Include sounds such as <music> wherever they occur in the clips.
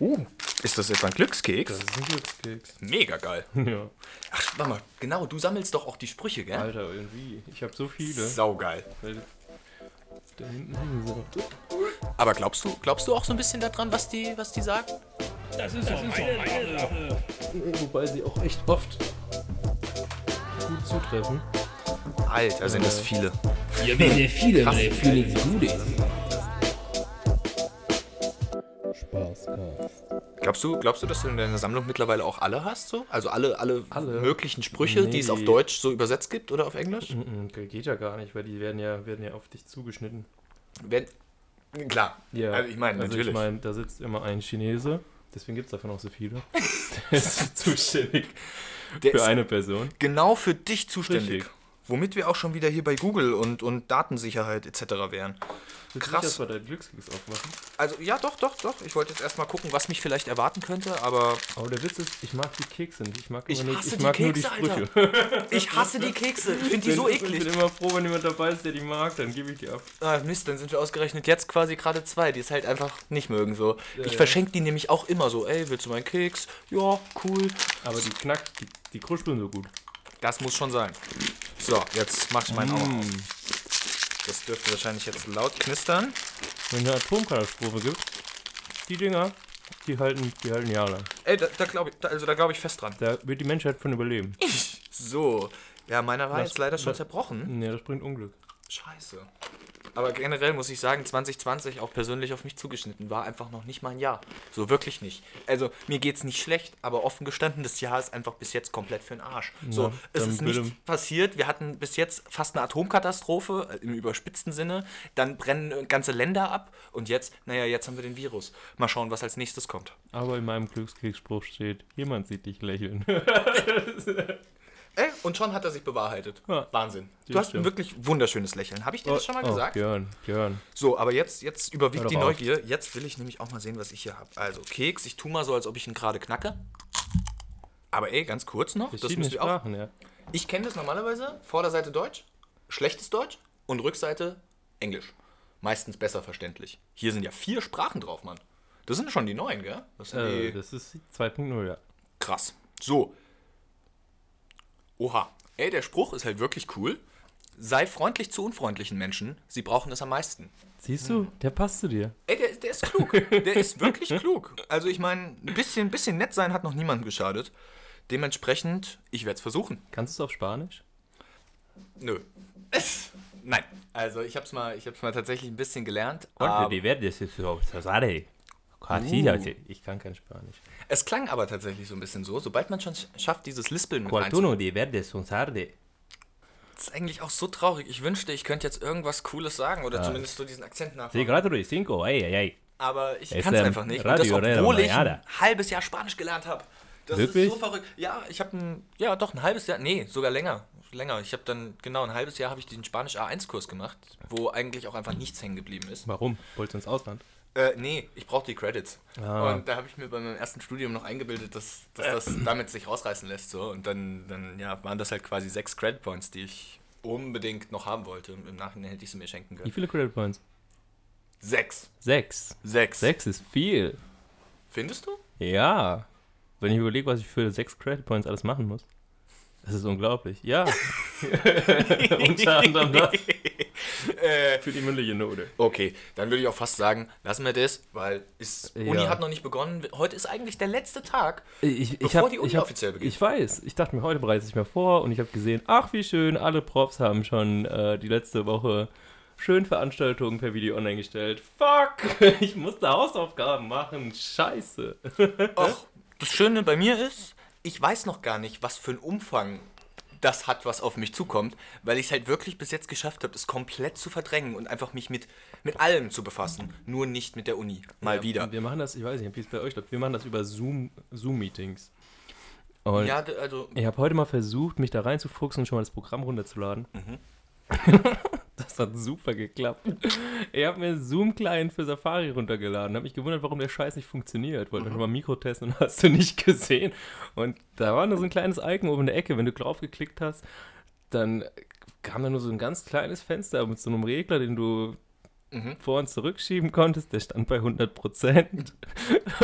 Uh, ist das etwa ein Glückskeks? Das ist ein Glückskeks. Mega geil. <laughs> Ja. Ach, warte mal, genau, du sammelst doch auch die Sprüche, gell? Alter, irgendwie. Ich habe so viele. Saugeil. Da hinten hängen sie noch. Aber glaubst du, glaubst du auch so ein bisschen daran, was die, was die sagen? Das ist doch meine Sache. Wobei sie auch echt oft gut zutreffen. Alter, sind das viele. Hier werden ja viele, weil der Phoenix gut ist. Spaßcast. Glaubst du, glaubst du, dass du in deiner Sammlung mittlerweile auch alle hast? So? Also alle, alle, Alle? möglichen Sprüche, die es Nee. auf Deutsch so übersetzt gibt oder auf Englisch? Mhm, Geht ja gar nicht, weil die werden ja, werden ja auf dich zugeschnitten. Wenn, klar. Ja, Also ich meine, also natürlich. Ich meine, da sitzt immer ein Chinese, deswegen gibt es davon auch so viele. <laughs> Der ist <laughs> zuständig Der für ist eine Person. genau für dich zuständig. Richtig. Womit wir auch schon wieder hier bei Google und, und Datensicherheit etc. wären. Willst du Krass. nicht erst mal deinen Glückskeks aufmachen? Also ja, doch, doch, doch. Ich wollte jetzt erstmal gucken, was mich vielleicht erwarten könnte, aber Aber der Witz ist, ich mag die Kekse nicht. Ich mag, Ich hasse ich die mag nur die Kekse, Sprüche. <laughs> ich hasse die Kekse. Ich finde die so Ich bin eklig. immer froh, wenn jemand dabei ist, der die mag, dann gebe ich die ab. Ah, Mist, dann sind wir ausgerechnet jetzt quasi gerade zwei, die es halt einfach nicht mögen so. ich ja. verschenke die nämlich auch immer so, ey, willst du meinen Keks? Ja, cool. Aber die knackt, die, die kruspeln so gut. Das muss schon sein. So, jetzt mach ich meinen auch Mm. auf. Das dürfte wahrscheinlich jetzt laut knistern. Wenn es eine Atomkatastrophe gibt, die Dinger, die halten, die halten jahrelang. Ey, da, da glaube ich, da, also da glaube ich fest dran. Da wird die Menschheit von überleben. <laughs> So. Ja, meiner war Was- jetzt leider schon was- zerbrochen. Nee, das bringt Unglück. Scheiße. Aber generell muss ich sagen, 2020 auch persönlich auf mich zugeschnitten war einfach noch nicht mein Jahr. So wirklich nicht. Also mir geht's nicht schlecht, aber offen gestanden, das Jahr ist einfach bis jetzt komplett für den Arsch. So, Ja, es dann ist nichts passiert. Wir hatten bis jetzt fast eine Atomkatastrophe äh, im überspitzten Sinne. Dann brennen äh, ganze Länder ab und jetzt, naja, jetzt haben wir den Virus. Mal schauen, was als nächstes kommt. Aber in meinem Glückskeksspruch steht, jemand sieht dich lächeln. <laughs> Ey, und schon hat er sich bewahrheitet. Ja. Wahnsinn. Du hast ein wirklich wunderschönes Lächeln. Habe ich dir das schon mal oh, gesagt? Björn, Björn. So, aber jetzt, jetzt überwiegt die auf. Neugier. Jetzt will ich nämlich auch mal sehen, was ich hier habe. Also, Keks, ich tue mal so, als ob ich ihn gerade knacke. Aber ey, ganz kurz noch, das müsst ihr auch. Ja. Ich kenne das normalerweise. Vorderseite Deutsch, schlechtes Deutsch und Rückseite Englisch. Meistens besser verständlich. Hier sind ja vier Sprachen drauf, Mann. Das sind schon die neuen, gell? Das Äh, das ist 2.0, ja. krass. So. Oha. Ey, der Spruch ist halt wirklich cool. Sei freundlich zu unfreundlichen Menschen. Sie brauchen es am meisten. Siehst du, der passt zu dir. Ey, der, der ist klug. Der ist wirklich klug. Also ich meine, ein bisschen, bisschen nett sein hat noch niemandem geschadet. Dementsprechend, ich werde es versuchen. Kannst du es auf Spanisch? Nö. Nein. Also ich habe es mal, ich hab's mal tatsächlich ein bisschen gelernt. Contra aber de verdes es so Sasare. Casi, Uh. also, Ich kann kein Spanisch. es klang aber tatsächlich so ein bisschen so. Sobald man schon sch- schafft, dieses Lispeln mit. Qualtuno de verdes un sarde. Das ist eigentlich auch so traurig. Ich wünschte, ich könnte jetzt irgendwas Cooles sagen oder zumindest so diesen Akzent Sí, nachmachen. cuatro y cinco, ey, ey, ey. Aber ich kann es ähm, einfach nicht. Und Radio das, Reda obwohl ich ein halbes Jahr Spanisch gelernt habe. Das Wirklich? ist so verrückt. Ja, ich habe ein, ja doch ein halbes Jahr, nee, sogar länger. Länger. Ich habe dann, genau, ein halbes Jahr habe ich diesen Spanisch A1-Kurs gemacht, wo eigentlich auch einfach nichts hängen geblieben ist. Warum? Wolltest du ins Ausland? Äh, nee, ich brauche die Credits. Ah. Und da habe ich mir bei meinem ersten Studium noch eingebildet, dass, dass das <clears throat> damit sich rausreißen lässt. So. Und dann, dann ja, waren das halt quasi sechs Credit Points, die ich unbedingt noch haben wollte. Und im Nachhinein hätte ich sie mir schenken Wie können. viele Credit Points? Sechs. Sechs. Sechs. Sechs ist viel. Findest du? Ja. Wenn ich überlege, was ich für sechs Credit Points alles machen muss. Das ist unglaublich. Ja. <laughs> <laughs> Unter anderem das. <laughs> Äh, Für die mündliche Note. Okay, dann würde ich auch fast sagen, lassen wir das, weil ist, Ja. Uni hat noch nicht begonnen. Heute ist eigentlich der letzte Tag. Ich, ich Bevor hab, die Uni ich hab, offiziell beginnt. Ich weiß. Ich dachte mir, heute bereite ich mir vor und ich habe gesehen, ach wie schön, alle Profs haben schon äh, die letzte Woche schön Veranstaltungen per Video online gestellt. Fuck! <laughs> Ich musste Hausaufgaben machen. Scheiße. <laughs> Och, das Schöne bei mir ist, ich weiß noch gar nicht, was für einen Umfang das hat, was auf mich zukommt, weil ich es halt wirklich bis jetzt geschafft habe, es komplett zu verdrängen und einfach mich mit, mit allem zu befassen. Nur nicht mit der Uni. Mal Ja, wieder. Wir machen das, ich weiß nicht, wie es bei euch läuft. Wir machen das über Zoom, Zoom-Meetings. Und Ja, also, ich habe heute mal versucht, mich da reinzufuchsen und schon mal das Programm runterzuladen. Mhm. <laughs> das hat super geklappt. Ich habe mir Zoom-Client für Safari runtergeladen, habe mich gewundert, warum der Scheiß nicht funktioniert. Wollte Mhm. noch mal Mikro testen und <laughs> hast du nicht gesehen. Und da war nur so ein kleines Icon oben in der Ecke. Wenn du drauf geklickt hast, dann kam da nur so ein ganz kleines Fenster mit so einem Regler, den du vor und zurückschieben konntest, der stand bei 100%.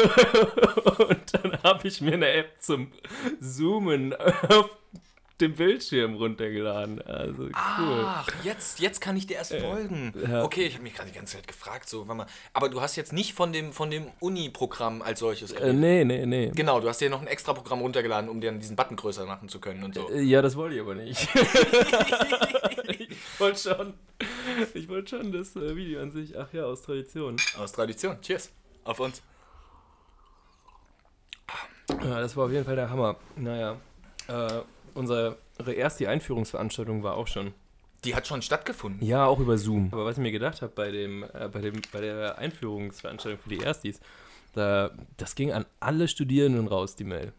<laughs> und dann habe ich mir eine App zum Zoomen auf dem Bildschirm runtergeladen. Also cool. Ach, jetzt, jetzt kann ich dir erst folgen. ja. Okay, ich habe mich gerade die ganze Zeit gefragt, so, warte mal. Aber du hast jetzt nicht von dem, von dem Uni-Programm als solches Äh, nee, nee, nee. Genau, du hast dir noch ein extra Programm runtergeladen, um dir diesen Button größer machen zu können und so. Äh, Ja, das wollte ich aber nicht. <laughs> ich wollte schon, ich wollte schon das äh, Video an sich, ach ja, aus Tradition. Aus Tradition. Cheers. Auf uns. Ja, das war auf jeden Fall der Hammer. Naja, äh, unsere erste Einführungsveranstaltung war auch schon. Die hat schon stattgefunden. Ja, auch über Zoom. Aber was ich mir gedacht habe bei, dem, äh, bei, dem, bei der Einführungsveranstaltung für die Erstis, da, das ging an alle Studierenden raus, die Mail.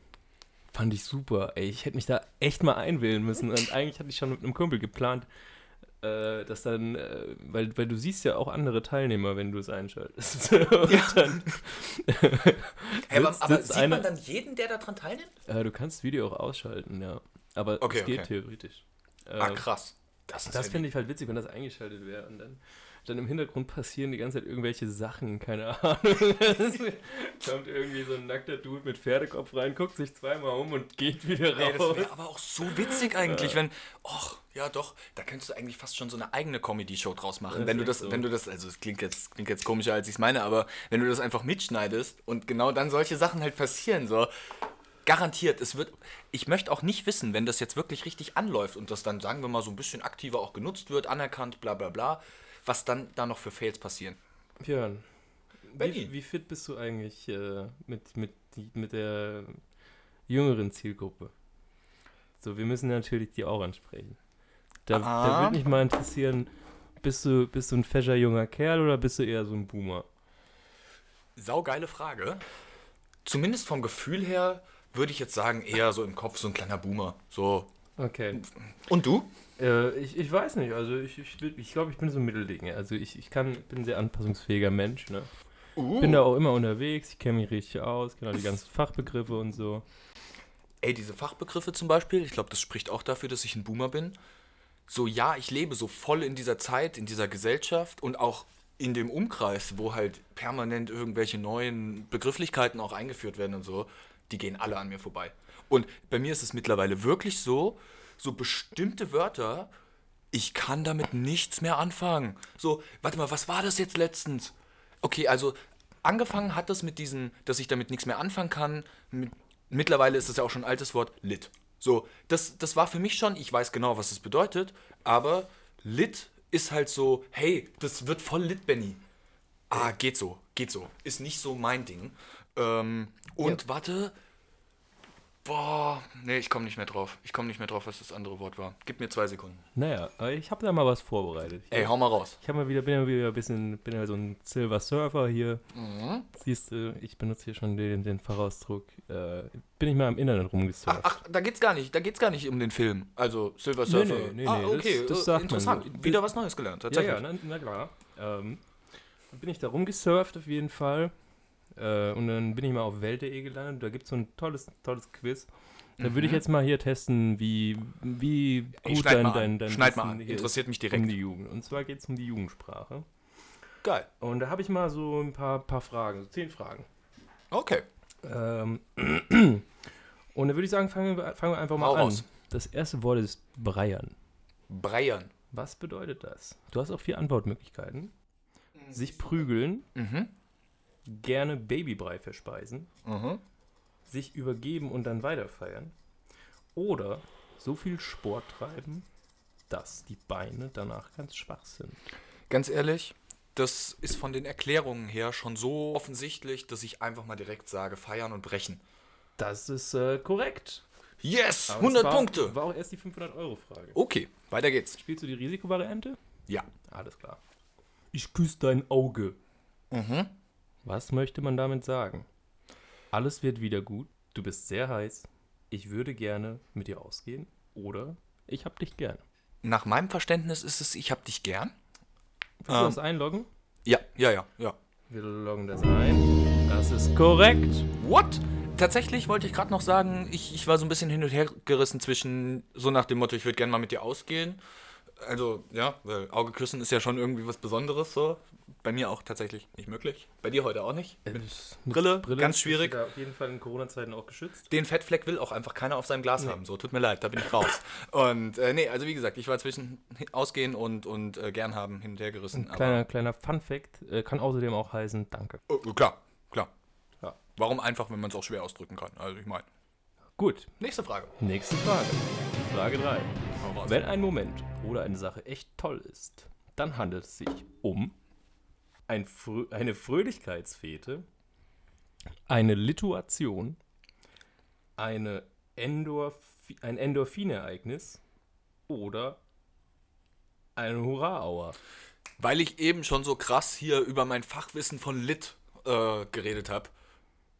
Fand ich super. Ey, ich hätte mich da echt mal einwählen müssen. Und eigentlich hatte ich schon mit einem Kumpel geplant, äh, dass dann, äh, weil, weil du siehst ja auch andere Teilnehmer, wenn du es einschaltest. <laughs> Und dann Hey, aber aber sieht einer- man dann jeden, der daran teilnimmt? äh, du kannst das Video auch ausschalten, ja. Aber Okay, es geht okay. theoretisch. Ah, Äh, krass. Das das ja finde ich halt witzig, wenn das eingeschaltet wäre. Und dann, dann im Hintergrund passieren die ganze Zeit irgendwelche Sachen, keine Ahnung. <laughs> Kommt irgendwie so ein nackter Dude mit Pferdekopf rein, guckt sich zweimal um und geht wieder Ey, das raus. wäre aber auch so witzig eigentlich, wenn. Och, ja doch, da könntest du eigentlich fast schon so eine eigene Comedy-Show draus machen. Das wenn du das, so. wenn du das, also es klingt jetzt, klingt jetzt komischer, als ich es meine, aber wenn du das einfach mitschneidest und genau dann solche Sachen halt passieren, so. Garantiert, es wird. Ich möchte auch nicht wissen, wenn das jetzt wirklich richtig anläuft und das dann, sagen wir mal, so ein bisschen aktiver auch genutzt wird, anerkannt, bla bla bla, was dann da noch für Fails passieren. Björn, wie, wie fit bist du eigentlich äh, mit, mit, mit der jüngeren Zielgruppe? So, wir müssen natürlich die auch ansprechen. Da, da Ah. würde mich mal interessieren, bist du, bist du ein fescher junger Kerl oder bist du eher so ein Boomer? Saugeile Frage. Zumindest vom Gefühl her würde ich jetzt sagen, eher so im Kopf so ein kleiner Boomer. So. Okay. Und du? Äh, ich, ich weiß nicht, also ich ich, ich glaube, ich bin so ein Mittelding. Also ich, ich kann, bin ein sehr anpassungsfähiger Mensch, ne? Uh. Bin da auch immer unterwegs, ich kenne mich richtig aus, auch die ganzen Fachbegriffe und so. Ey, diese Fachbegriffe zum Beispiel, ich glaube, das spricht auch dafür, dass ich ein Boomer bin. So, ja, ich lebe so voll in dieser Zeit, in dieser Gesellschaft und auch in dem Umkreis, wo halt permanent irgendwelche neuen Begrifflichkeiten auch eingeführt werden und so, die gehen alle an mir vorbei. Und bei mir ist es mittlerweile wirklich so, so bestimmte Wörter, ich kann damit nichts mehr anfangen. So, warte mal, was war das jetzt letztens? Okay, also angefangen hat das mit diesem, dass ich damit nichts mehr anfangen kann. Mit, mittlerweile ist es ja auch schon ein altes Wort, lit. So, das, das war für mich schon, ich weiß genau, was es bedeutet, aber lit ist halt so, hey, das wird voll lit, Benny. Ah, geht so, geht so. Ist nicht so mein Ding. Ähm, und warte. Boah, nee, ich komme nicht mehr drauf. Ich komme nicht mehr drauf, was das andere Wort war. Gib mir zwei Sekunden. Naja, ich habe da mal was vorbereitet. Ich, Ey, hau mal raus. ich habe mal wieder, bin ja wieder ein bisschen, bin ja so ein Silver Surfer hier. Mhm. Siehst du, ich benutze hier schon den, den Fachausdruck. Äh, bin ich mal im Internet Ach, rumgesurft. ach, da geht's gar nicht. Da geht's gar nicht um den Film. Also Silver Surfer. nee, nee, ah, nee, das- okay, das äh, sagt man interessant. so. Wieder was Neues gelernt, Ja, tatsächlich. ja, na, na klar. Ähm, dann bin ich da rumgesurft auf jeden Fall. Äh, und dann bin ich mal auf welt.de gelandet. Da gibt es so ein tolles, tolles Quiz. Da würde ich jetzt mal hier testen, wie, wie Mhm. Gut dein, dein, an. dein Schneid mal an. Interessiert mich direkt. um die Jugend. Und zwar geht es um die Jugendsprache. Geil. Und da habe ich mal so ein paar, paar Fragen, so zehn Fragen. Okay. Ähm, <clears throat> und da würde ich sagen, fangen wir, fangen wir einfach mal Hau an. raus. Das erste Wort ist Breiern. Breiern. Was bedeutet das? Du hast auch vier Antwortmöglichkeiten. Sich prügeln, Mhm. Gerne Babybrei verspeisen, Mhm. sich übergeben und dann weiterfeiern. Oder so viel Sport treiben, dass die Beine danach ganz schwach sind. Ganz ehrlich, das ist von den Erklärungen her schon so offensichtlich, dass ich einfach mal direkt sage, feiern und brechen. Das ist äh, korrekt. Yes! Aber 100 es war, Punkte! War auch erst die 500-Euro-Frage. Okay, weiter geht's. Spielst du die Risikovariante? Ja. Alles klar. Ich küsse dein Auge. Mhm. Was möchte man damit sagen? Alles wird wieder gut. Du bist sehr heiß. Ich würde gerne mit dir ausgehen. Oder ich hab dich gern. Nach meinem Verständnis ist es, ich hab dich gern. Willst du Ähm. das einloggen? Ja, ja, ja, ja. Wir loggen das ein. Das ist korrekt. What? Tatsächlich wollte ich gerade noch sagen, ich, ich war so ein bisschen hin und her gerissen zwischen so nach dem Motto, ich würde gerne mal mit dir ausgehen. Also, ja, weil Auge küssen ist ja schon irgendwie was Besonderes so. bei mir auch tatsächlich nicht möglich. Bei dir heute auch nicht. Äh, Brille, ganz bist schwierig. da auf jeden Fall in Corona-Zeiten auch geschützt. Den Fettfleck will auch einfach keiner auf seinem Glas haben. So, tut mir leid, da bin ich raus. Und äh, nee, also wie gesagt, ich war zwischen ausgehen und, und äh, gern haben hin und her gerissen. Kleiner, kleiner Fun-Fact äh, kann außerdem auch heißen, danke. Oh, klar, klar. Ja. Warum einfach, wenn man es auch schwer ausdrücken kann? Also ich meine. Gut, Nächste Frage. nächste Frage. Frage 3. Wenn ein Moment oder eine Sache echt toll ist, dann handelt es sich um ein Frö eine Fröhlichkeitsfete, eine Lituation, eine Endorphi ein Endorphinereignis oder eine Hurra-Auer. Weil ich eben schon so krass hier über mein Fachwissen von Lit äh, geredet habe.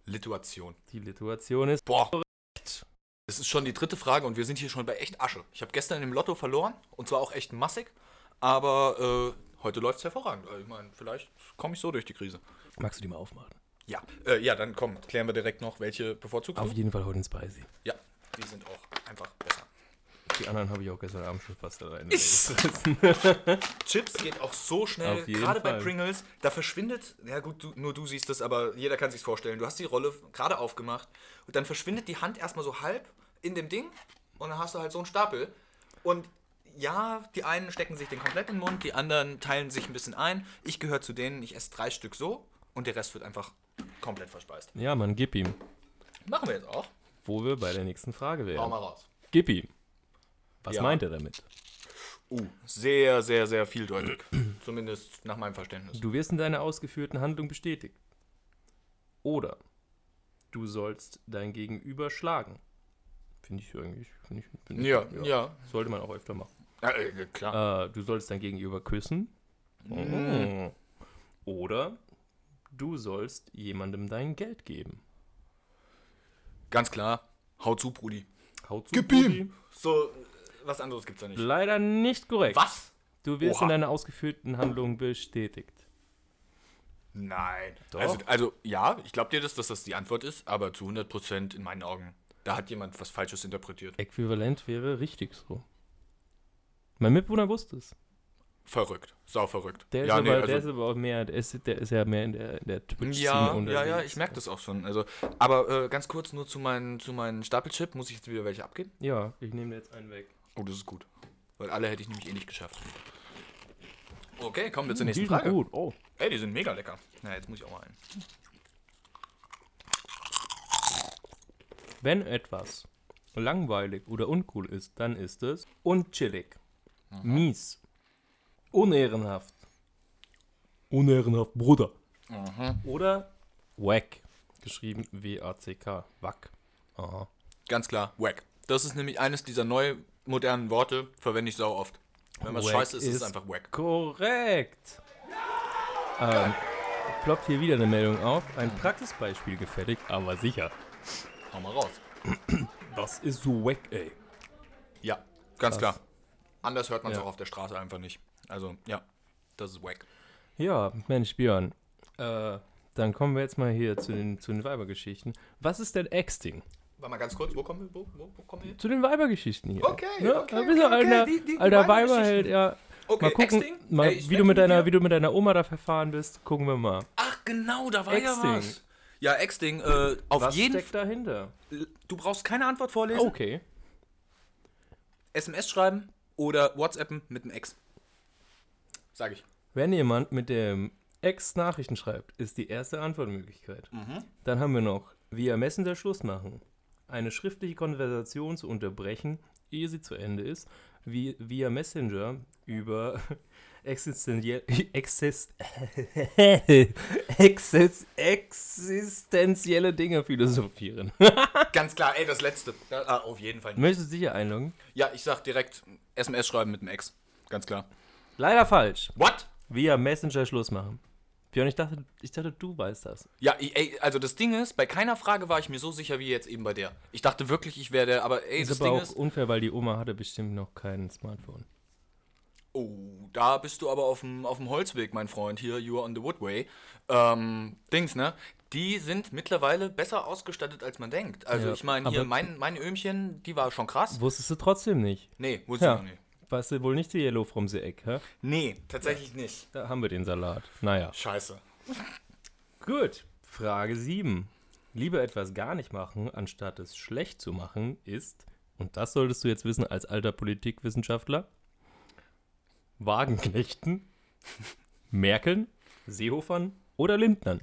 Lituation. Die Lituation ist Boah. Das ist schon die dritte Frage und wir sind hier schon bei echt Asche. Ich habe gestern im Lotto verloren und zwar auch echt massig, aber äh, heute läuft es hervorragend. Also ich meine, vielleicht komme ich so durch die Krise. Magst du die mal aufmachen? Ja, äh, ja, dann komm, klären wir direkt noch, welche bevorzugst Auf jeden Fall heute ein Spicy. Ja, die sind auch einfach besser. Die anderen habe ich auch gestern Abend schon fast alleine. <laughs> Chips geht auch so schnell, gerade bei. Pringles, da verschwindet, ja gut, du, nur du siehst das, aber jeder kann sich vorstellen. Du hast die Rolle gerade aufgemacht und dann verschwindet die Hand erstmal so halb in dem Ding und dann hast du halt so einen Stapel. Und ja, die einen stecken sich den komplett in den Mund, die anderen teilen sich ein bisschen ein. Ich gehöre zu denen, ich esse drei Stück so und der Rest wird einfach komplett verspeist. Ja, Mann, gib ihm. Machen wir jetzt auch. Wo wir bei der nächsten Frage Hau wären. mal raus. Gib ihm. Was Ja. meint er damit? Uh, sehr, sehr, sehr vieldeutig. <clears throat> Zumindest nach meinem Verständnis. Du wirst in deiner ausgeführten Handlung bestätigt. Oder du sollst dein Gegenüber schlagen. Finde ich eigentlich. Find ich, find ich, Ja, ja. Sollte man auch öfter machen. ja äh, klar. Äh, du sollst dein Gegenüber küssen. Mhm. Oh. Oder du sollst jemandem dein Geld geben. Ganz klar. Hau zu, Brudi. Hau zu, Gib Brudi. ihm! So, was anderes gibt's da nicht. Leider nicht korrekt. Was? Du wirst Oha. in deiner ausgeführten Handlung bestätigt. Nein. Doch. Also, also, ja, ich glaube dir, das, dass das die Antwort ist, aber zu 100% in meinen Augen, da hat jemand was Falsches interpretiert. Äquivalent wäre richtig so. Mein Mitbewohner wusste es. Verrückt. Sau verrückt. Der ist, ja, aber, nee, der ist also, aber auch mehr, der ist, der ist ja mehr in der, der Twitch-Szene ja, unterwegs. ja, ja, ich merke das auch schon. Also, aber äh, ganz kurz nur zu meinen, zu meinen Stapelchip. Muss ich jetzt wieder welche abgeben? Ja, ich nehme jetzt einen weg. Oh, das ist gut. Weil alle hätte ich nämlich eh nicht geschafft. Okay, kommen wir zur Die nächsten sind Frage. gut. Oh. Ey, die sind mega lecker. Na, jetzt muss ich auch mal einen. Wenn etwas langweilig oder uncool ist, dann ist es unchillig, mies, unehrenhaft, unehrenhaft, Bruder. Oder wack, geschrieben W-A-C-K, wack. Aha. Ganz klar, wack. Das ist nämlich eines dieser neu modernen Worte, verwende ich sau oft. Wenn was Wack scheiße ist, ist es einfach wack. Korrekt. Ähm, ploppt hier wieder eine Meldung auf. Ein Praxisbeispiel gefällig, aber sicher. Mal raus. Das ist so wack, ey. Ja, ganz Krass. klar. Anders hört man es Ja. auch auf der Straße einfach nicht. Also, ja, das ist wack. Ja, Mensch, Björn. Äh, dann kommen wir jetzt mal hier zu den, zu den Weibergeschichten. Was ist denn Exting? Warte mal ganz kurz, wo kommen wir, wo, wo, wo kommen wir hin? Zu den Weibergeschichten hier. Okay, ja, okay, bist du okay, okay, alter, die- die- alter. Weiberheld, ja. Okay, mal gucken, mal, Ey, wie, du mit deiner, wie du mit deiner Oma da verfahren bist, gucken wir mal. Ach, genau, da war Exting. ja was. Ja, Exting, äh, auf Was jeden steckt dahinter? Du brauchst keine Antwort vorlesen. Okay. SMS schreiben oder WhatsAppen mit einem Ex. Sag ich. Wenn jemand mit dem Ex Nachrichten schreibt, ist die erste Antwortmöglichkeit. Mhm. Dann haben wir noch via Messenger Schluss machen, eine schriftliche Konversation zu unterbrechen, ehe sie zu Ende ist, wie, via Messenger über existenziell, <laughs> exist, <laughs> exist, existenzielle Dinge philosophieren. <laughs> Ganz klar, ey, das letzte. Ja, ah, auf jeden Fall. nicht. Möchtest du sicher einloggen? Ja, ich sag direkt SMS schreiben mit einem Ex. Ganz klar. Leider falsch. What? Via Messenger Schluss machen. Björn, ich dachte, ich dachte, du weißt das. Ja, ey, also das Ding ist, bei keiner Frage war ich mir so sicher wie jetzt eben bei der. Ich dachte wirklich, ich werde, aber ey, Ist das aber Ding auch ist. unfair, weil die Oma hatte bestimmt noch kein Smartphone. Oh, da bist du aber auf dem, auf dem Holzweg, mein Freund. Hier, you are on the woodway. Ähm, Dings, ne? Die sind mittlerweile besser ausgestattet, als man denkt. Also Ja, ich meine, hier, mein, mein Öhmchen, die war schon krass. Wusstest du trotzdem nicht. Nee, wusste Ja. ich noch nicht. Warst du wohl nicht die Yellow from the Egg, hä? Nee, tatsächlich nicht. Da haben wir den Salat. Naja. Scheiße. Gut. Frage 7. Lieber etwas gar nicht machen, anstatt es schlecht zu machen, ist, und das solltest du jetzt wissen als alter Politikwissenschaftler, Wagenknechten, Merkeln, Seehofern oder Lindnern.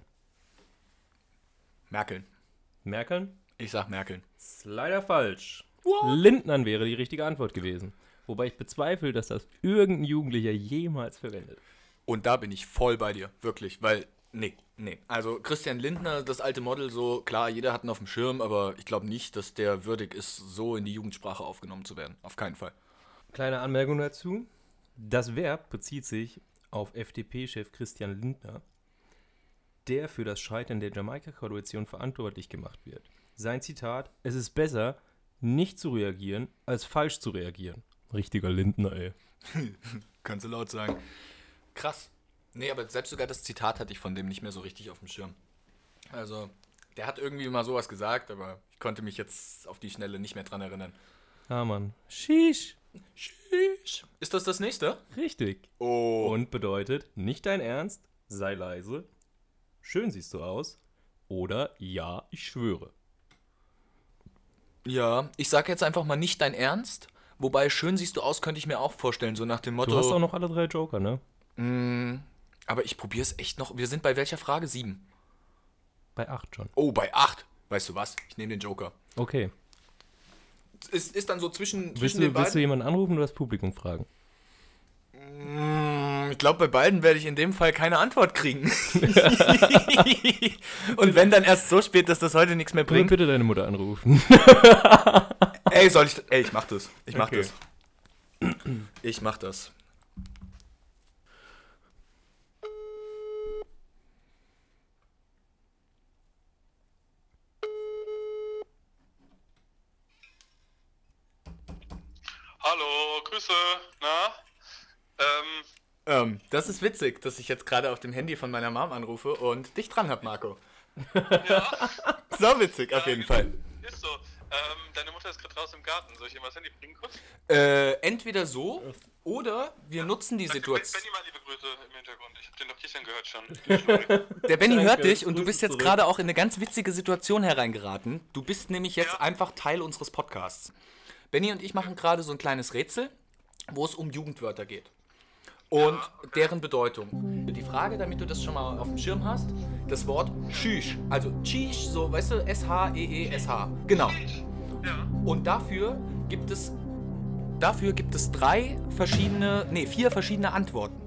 Merkeln. Merkeln? Ich sag Merkeln. Ist leider falsch. Lindnern wäre die richtige Antwort gewesen. Wobei ich bezweifle, dass das irgendein Jugendlicher jemals verwendet. Und da bin ich voll bei dir, wirklich, weil, nee, nee. Also Christian Lindner, das alte Model, so, klar, jeder hat ihn auf dem Schirm, aber ich glaube nicht, dass der würdig ist, so in die Jugendsprache aufgenommen zu werden. Auf keinen Fall. Kleine Anmerkung dazu. Das Verb bezieht sich auf FDP-Chef Christian Lindner, der für das Scheitern der Jamaika-Koalition verantwortlich gemacht wird. Sein Zitat: Es ist besser, nicht zu reagieren, als falsch zu reagieren. Richtiger Lindner, ey. <laughs> Kannst du laut sagen. Krass. Nee, aber selbst sogar das Zitat hatte ich von dem nicht mehr so richtig auf dem Schirm. Also, der hat irgendwie mal sowas gesagt, aber ich konnte mich jetzt auf die Schnelle nicht mehr dran erinnern. Ah, Mann. Sheesh. Tschüss. Ist das das nächste? Richtig. Oh. Und bedeutet, nicht dein Ernst, sei leise, schön siehst du aus oder ja, ich schwöre. Ja, ich sag jetzt einfach mal nicht dein Ernst. Wobei, schön siehst du aus, könnte ich mir auch vorstellen, so nach dem Motto. Du hast auch noch alle drei Joker, ne? Mm, aber ich probiere es echt noch. Wir sind bei welcher Frage? Sieben. Bei acht schon. Oh, bei acht. Weißt du was? Ich nehme den Joker. Okay. Ist, ist dann so zwischen, Willst zwischen du, den willst du beiden. jemanden anrufen oder das Publikum fragen? Mm, Ich glaube, bei beiden werde ich in dem Fall keine Antwort kriegen. <laughs> <laughs> Und wenn dann erst so spät, dass das heute nichts mehr Bring bringt. bitte deine Mutter anrufen. Ey, soll ich. Ey, ich mach das. Ich mach Okay. das. Ich mach das. Hallo, Grüße. Na? Ähm, Ähm, das ist witzig, dass ich jetzt gerade auf dem Handy von meiner Mom anrufe und dich dran hab, Marco. ja, <laughs> So witzig, auf jeden Fall. ist so. Ähm, deine Mutter ist gerade draußen im Garten. Soll ich ihr mal das Handy bringen kurz? Äh, entweder so oder wir nutzen die Sag Situation. Benny mal liebe Grüße im Hintergrund. Ich hab den doch gestern gehört schon. <laughs> Der Benny hört dich und du bist jetzt gerade auch in eine ganz witzige Situation hereingeraten. Du bist nämlich jetzt Ja. einfach Teil unseres Podcasts. Benny und ich machen gerade so ein kleines Rätsel, wo es um Jugendwörter geht. Und deren Bedeutung. Die Frage, damit du das schon mal auf dem Schirm hast, das Wort Tschüss. Also Tschüss, so, weißt du, S-H-E-E-S-H. Genau. ja. Und dafür gibt es dafür gibt es drei verschiedene, nee, vier verschiedene Antworten.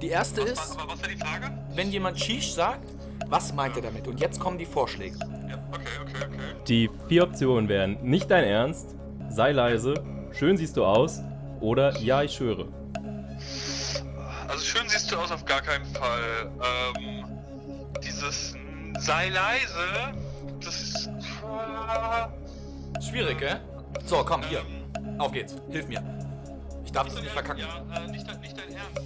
Die erste ist, aber was war die Frage? wenn jemand Shish sagt, was meint er damit? Und jetzt kommen die Vorschläge. Ja, okay, okay, okay. Die vier Optionen wären nicht dein Ernst, sei leise, schön siehst du aus oder ja, ich schwöre. Also schön siehst du aus auf gar keinen Fall. Ähm, dieses sei leise, das ist. Äh, Schwierig, gell? So, komm, hier. Auf geht's. Hilf mir. Ich darf das nicht verkacken. Ja, äh, nicht, dein- nicht dein Ernst.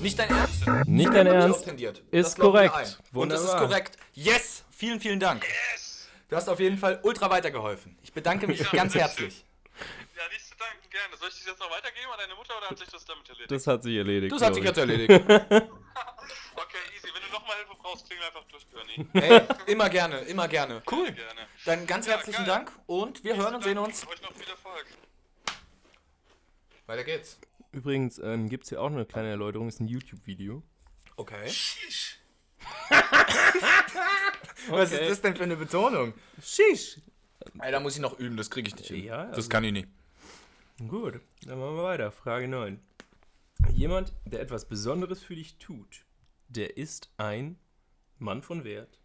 Nicht dein Ernst? Nicht dein Ernst. ist korrekt. Und das ist korrekt. Yes! Vielen, vielen Dank. Yes! Du hast auf jeden Fall ultra weitergeholfen. Ich bedanke mich Ja, ganz herzlich. Ja, nicht zu danken, gerne. Soll ich das jetzt noch weitergeben an deine Mutter oder hat sich das damit erledigt? Das hat sich erledigt. Das hat sich jetzt erledigt. <laughs> Okay, easy. Wenn du nochmal Hilfe brauchst, klingel einfach durch, Bernie. Ey, immer gerne, immer gerne. Cool. Gerne. Dann ganz Ja, herzlichen geil. Dank und wir hören und sehen uns. Euch noch viel Erfolg. Weiter geht's. Übrigens ähm, gibt es hier auch eine kleine Erläuterung, ist ein YouTube-Video. Okay. <laughs> Was ist das denn für eine Betonung? Shish. Ey, da muss ich noch üben, das kriege ich nicht hin. Ja, das also- kann ich nicht. Gut, dann machen wir weiter. Frage 9. Jemand, der etwas Besonderes für dich tut, der ist ein Mann von Wert,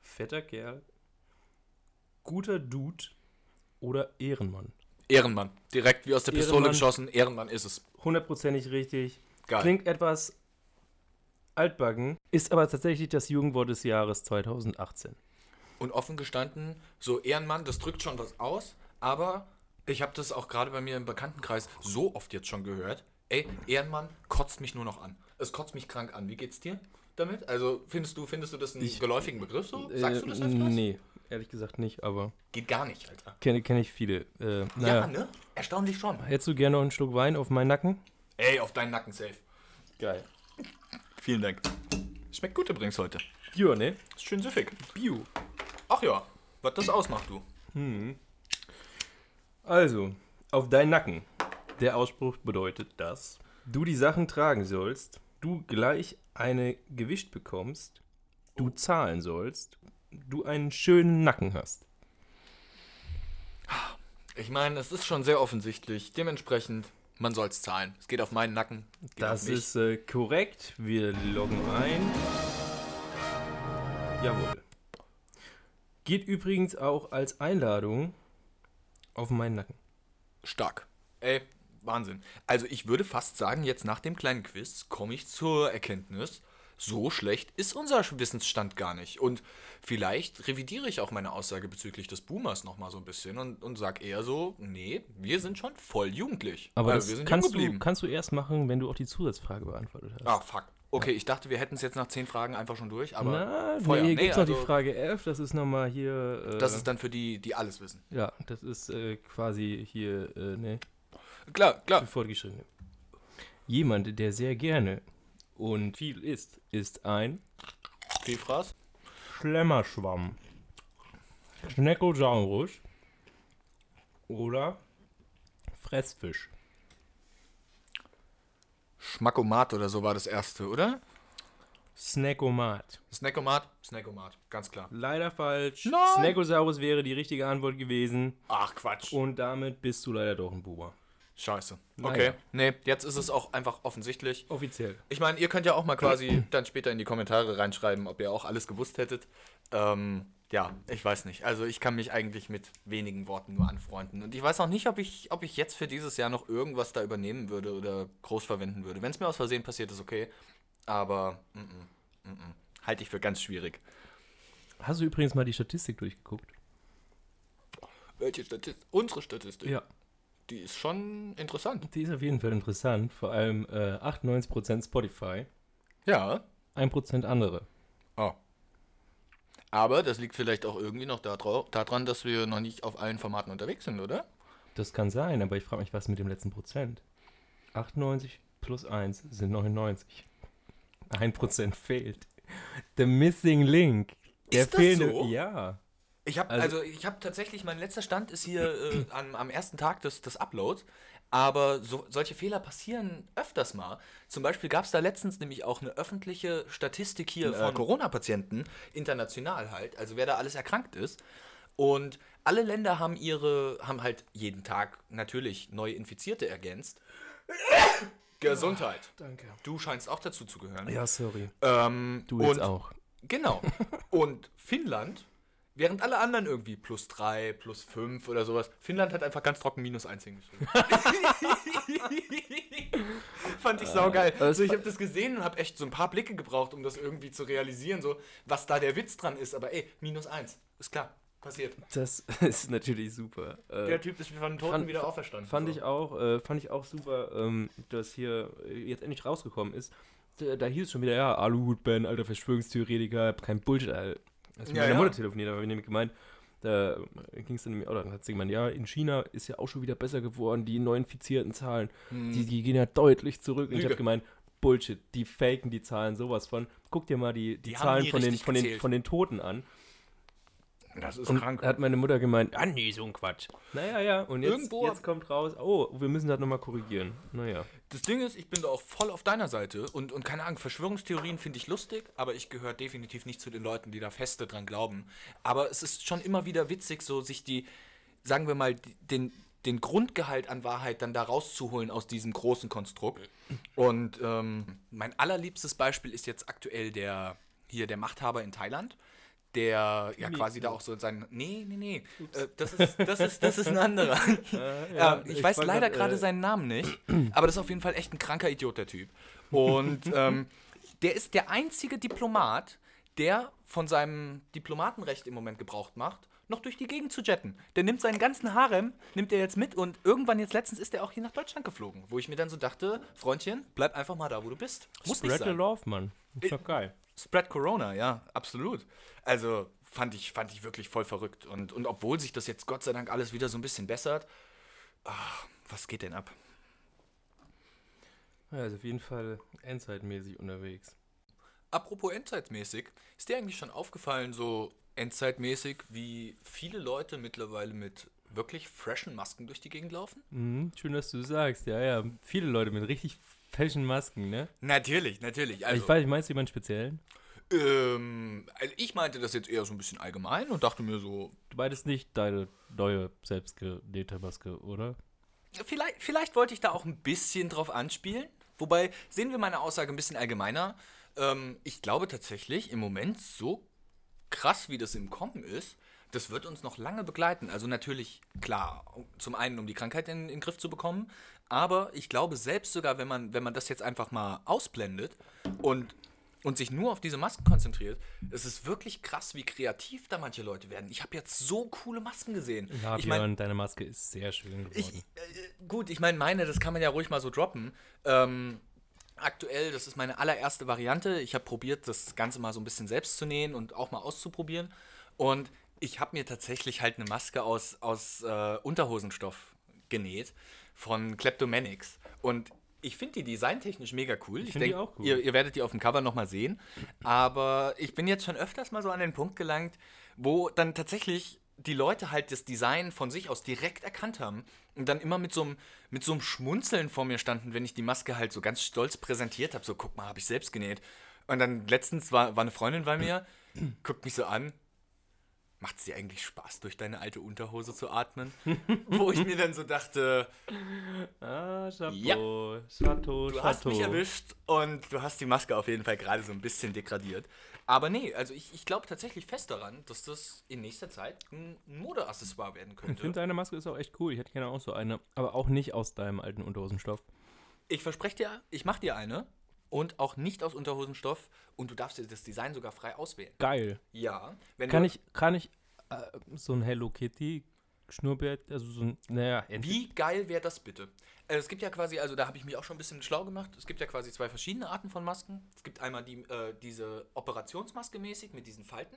fetter Kerl, guter Dude oder Ehrenmann. Ehrenmann. Direkt wie aus der Pistole Ehrenmann. geschossen. Ehrenmann ist es. Hundertprozentig richtig. Geil. Klingt etwas altbacken, ist aber tatsächlich das Jugendwort des Jahres 2018. Und offen gestanden, so Ehrenmann, das drückt schon was aus, aber ich habe das auch gerade bei mir im Bekanntenkreis so oft jetzt schon gehört. Ey, Ehrenmann kotzt mich nur noch an. Es kotzt mich krank an. Wie geht's dir damit? Also findest du, findest du das einen geläufigen Begriff so? Sagst du das Äh, öfters? Nee, ehrlich gesagt nicht, aber Geht gar nicht, Alter. kenne kenn ich viele. Äh, Ja, naja. ne? Erstaunlich schon. Hättest du gerne noch einen Schluck Wein auf meinen Nacken? Ey, auf deinen Nacken safe. Geil. Vielen Dank. Schmeckt gut übrigens heute. Ja, ne? Ist schön süffig. Bio. Ach ja, was das ausmacht, du. Also, auf deinen Nacken. Der Ausspruch bedeutet, dass du die Sachen tragen sollst, du gleich eine Gewicht bekommst, du zahlen sollst, du einen schönen Nacken hast. Ich meine, es ist schon sehr offensichtlich. Dementsprechend, man soll's zahlen. Es geht auf meinen Nacken. Das ist äh, korrekt. Wir loggen ein. Jawohl. Geht übrigens auch als Einladung auf meinen Nacken. stark. Ey, Wahnsinn. Also ich würde fast sagen, jetzt nach dem kleinen Quiz komme ich zur Erkenntnis, so schlecht ist unser Wissensstand gar nicht. Und vielleicht revidiere ich auch meine Aussage bezüglich des Boomers nochmal so ein bisschen und, und sag eher so, nee, wir sind schon voll jugendlich. Aber Also das wir sind kannst du, kannst du erst machen, wenn du auch die Zusatzfrage beantwortet hast. Ah, fuck. Okay, ich dachte, wir hätten es jetzt nach zehn Fragen einfach schon durch, aber Na, Feuer. nee, hier Nee, gibt es noch also- die Frage 11, das ist nochmal hier. Äh, das ist dann für die, die alles wissen. Ja, das ist äh, quasi hier, äh, ne, Klar, klar. für Fortgeschrittene. Jemand, der sehr gerne und viel isst, ist ein Viel Fraß. Schlemmerschwamm. Schneckosaurus oder Fressfisch. Schmackomat oder so war das erste, oder? Snackomat. Snackomat? Snackomat, ganz klar. Leider falsch. Nein! Snackosaurus wäre die richtige Antwort gewesen. Ach, Quatsch. Und damit bist du leider doch ein Buber. Scheiße. Naja. Okay. Nee, jetzt ist es auch einfach offensichtlich. Offiziell. Ich meine, ihr könnt ja auch mal quasi dann später in die Kommentare reinschreiben, ob ihr auch alles gewusst hättet. Ähm, ja, ich weiß nicht. Also ich kann mich eigentlich mit wenigen Worten nur anfreunden. Und ich weiß auch nicht, ob ich, ob ich jetzt für dieses Jahr noch irgendwas da übernehmen würde oder groß verwenden würde. Wenn es mir aus Versehen passiert, ist okay. Aber mm -mm, mm -mm. halte ich für ganz schwierig. Hast du übrigens mal die Statistik durchgeguckt? Welche Statistik? Unsere Statistik. Ja. Die ist schon interessant. Die ist auf jeden Fall interessant. Vor allem äh, 98% Spotify, Ja. 1% andere. Oh. Aber das liegt vielleicht auch irgendwie noch daran, dass wir noch nicht auf allen Formaten unterwegs sind, oder? Das kann sein, aber ich frage mich, was mit dem letzten Prozent? 98 plus 1 sind 99. 1% fehlt. The missing link. Der Ist das fehlende. so? Ja. Ich habe Also- also, ich habe tatsächlich mein letzter Stand ist hier äh, am, am ersten Tag des, des Uploads, aber so, solche Fehler passieren öfters mal. Zum Beispiel gab es da letztens nämlich auch eine öffentliche Statistik hier von Corona-Patienten international halt, also wer da alles erkrankt ist. Und alle Länder haben ihre haben halt jeden Tag natürlich neue Infizierte ergänzt. <coughs> Gesundheit. Danke. Du scheinst auch dazu zu gehören. Ja, sorry. Ähm, Du jetzt und- auch. Genau. <laughs> Und Finnland, während alle anderen irgendwie plus 3, plus 5 oder sowas, Finnland hat einfach ganz trocken minus 1 hingeschrieben. <laughs> Fand ich saugeil. das Also ich habe das gesehen und habe echt so ein paar Blicke gebraucht, um das irgendwie zu realisieren, so was da der Witz dran ist. Aber ey, minus 1, ist klar, passiert. Das <laughs> ist natürlich super. Äh, Der Typ ist von den Toten fand- wieder auferstanden. Fand so. ich auch, äh, fand ich auch super, ähm, dass hier äh, jetzt endlich rausgekommen ist. Da, da hieß es schon wieder, ja, Aluhut-Ben, alter Verschwörungstheoretiker, hab kein Bullshit, Alter. Als ich mit Ja, meiner ja. Mutter telefoniert habe, habe ich nämlich gemeint, da ging es dann, oder dann hat sie gemeint, ja, in China ist ja auch schon wieder besser geworden, die neuinfizierten Zahlen, die, die gehen ja deutlich zurück. Und ich Hm. Lüge. habe gemeint, Bullshit, die faken die Zahlen sowas von. Guck dir mal die, die, Die Zahlen von den, von, den, von den Toten an. Das ist Und krank. da hat meine Mutter gemeint, ah nee, so ein Quatsch. Naja, ja, und jetzt, Irgendwo- jetzt kommt raus, oh, wir müssen das nochmal korrigieren. Naja. Das Ding ist, ich bin da auch voll auf deiner Seite und, und keine Ahnung, Verschwörungstheorien finde ich lustig, aber ich gehöre definitiv nicht zu den Leuten, die da feste dran glauben. Aber es ist schon immer wieder witzig, so sich die, sagen wir mal, den, den Grundgehalt an Wahrheit dann da rauszuholen aus diesem großen Konstrukt. Und ähm, mein allerliebstes Beispiel ist jetzt aktuell der, hier der Machthaber in Thailand. Der ja quasi da auch so sein. Nee, nee, nee. Äh, das, ist, das, ist, das ist ein anderer. <laughs> Ja, ich, weiß war leider gerade äh, seinen Namen nicht, aber das ist auf jeden Fall echt ein kranker Idiot, der Typ. Und <laughs> ähm, der ist der einzige Diplomat, der von seinem Diplomatenrecht im Moment gebraucht macht, noch durch die Gegend zu jetten. Der nimmt seinen ganzen Harem, nimmt er jetzt mit und irgendwann jetzt letztens ist er auch hier nach Deutschland geflogen, wo ich mir dann so dachte, Freundchen, bleib einfach mal da, wo du bist. Muss nicht Spread the sein. love, Mann. Ist doch geil. Spread Corona, ja, absolut. Also fand ich, fand ich wirklich voll verrückt. Und, und obwohl sich das jetzt Gott sei Dank alles wieder so ein bisschen bessert, ah, was geht denn ab? Ja, also auf jeden Fall endzeitmäßig unterwegs. Apropos endzeitmäßig, ist dir eigentlich schon aufgefallen, so endzeitmäßig, wie viele Leute mittlerweile mit wirklich freshen Masken durch die Gegend laufen? Mhm, schön, dass du sagst. Ja, ja. Viele Leute mit richtig fashion Masken, ne? Natürlich, natürlich. Also, ich weiß, meinst du jemanden speziellen? Ähm, also ich meinte das jetzt eher so ein bisschen allgemein und dachte mir so. Du meintest nicht deine neue selbstgenähte Maske, oder? Vielleicht, vielleicht wollte ich da auch ein bisschen drauf anspielen. Wobei, sehen wir meine Aussage ein bisschen allgemeiner. Ähm, ich glaube tatsächlich, im Moment so krass, wie das im Kommen ist, das wird uns noch lange begleiten. Also natürlich, klar, zum einen, um die Krankheit in, in den Griff zu bekommen, aber ich glaube, selbst sogar, wenn man, wenn man das jetzt einfach mal ausblendet und, und sich nur auf diese Masken konzentriert, es ist wirklich krass, wie kreativ da manche Leute werden. Ich habe jetzt so coole Masken gesehen. Ja, ich Björn, mein, deine Maske ist sehr schön geworden. Ich, äh, gut, ich meine, meine, das kann man ja ruhig mal so droppen. Ähm, aktuell, das ist meine allererste Variante. Ich habe probiert, das Ganze mal so ein bisschen selbst zu nähen und auch mal auszuprobieren. Und ich habe mir tatsächlich halt eine Maske aus, aus äh, Unterhosenstoff genäht von Kleptomanics. Und ich finde die designtechnisch mega cool. Ich, ich denke, auch cool. ihr, ihr, werdet die auf dem Cover nochmal sehen. Aber ich bin jetzt schon öfters mal so an den Punkt gelangt, wo dann tatsächlich die Leute halt das Design von sich aus direkt erkannt haben und dann immer mit so einem mit so einem Schmunzeln vor mir standen, wenn ich die Maske halt so ganz stolz präsentiert habe. So, guck mal, habe ich selbst genäht. Und dann letztens war, war eine Freundin bei mir, guckt mich so an, macht es dir eigentlich Spaß, durch deine alte Unterhose zu atmen? <laughs> Wo ich mir dann so dachte, ah, Chapeau, ja, Chateau, du hast mich erwischt und du hast die Maske auf jeden Fall gerade so ein bisschen degradiert. Aber nee, also ich, ich glaube tatsächlich fest daran, dass das in nächster Zeit ein Modeaccessoire werden könnte. Ich finde, deine Maske ist auch echt cool. Ich hätte gerne auch so eine, aber auch nicht aus deinem alten Unterhosenstoff. Ich verspreche dir, ich mache dir eine und auch nicht aus Unterhosenstoff und du darfst dir das Design sogar frei auswählen. Geil. Ja. kann, ich, kann ich äh, so ein Hello Kitty Schnurrbart, also so ein, naja. Wie geil wäre das bitte? Äh, es gibt ja quasi, also da habe ich mich auch schon ein bisschen schlau gemacht. Es gibt ja quasi zwei verschiedene Arten von Masken. Es gibt einmal die, äh, diese Operationsmaske mäßig mit diesen Falten.